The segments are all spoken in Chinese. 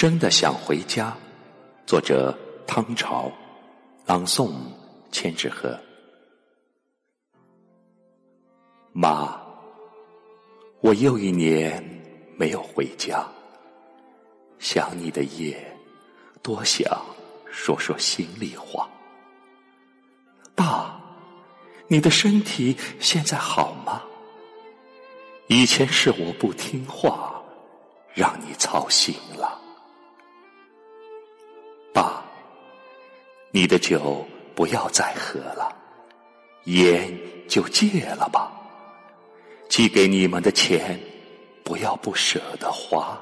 真的想回家。作者：汤潮，朗诵：千纸鹤。妈，我又一年没有回家，想你的夜，多想说说心里话。爸，你的身体现在好吗？以前是我不听话，让你操心你的酒不要再喝了，烟就戒了吧。寄给你们的钱，不要不舍得花。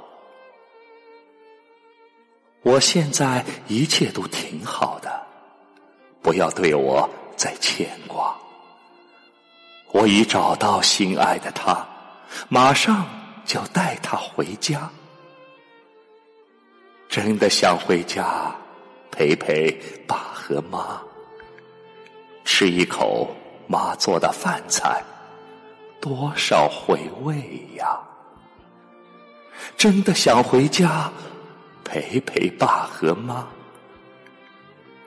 我现在一切都挺好的，不要对我再牵挂。我已找到心爱的他。马上就带他回家，真的想回家陪陪爸和妈，吃一口妈做的饭菜，多少回味呀！真的想回家陪陪爸和妈，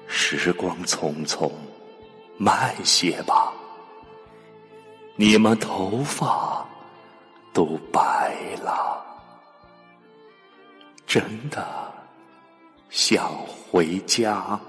时光匆匆，慢些吧，你们头发。都白了，真的想回家。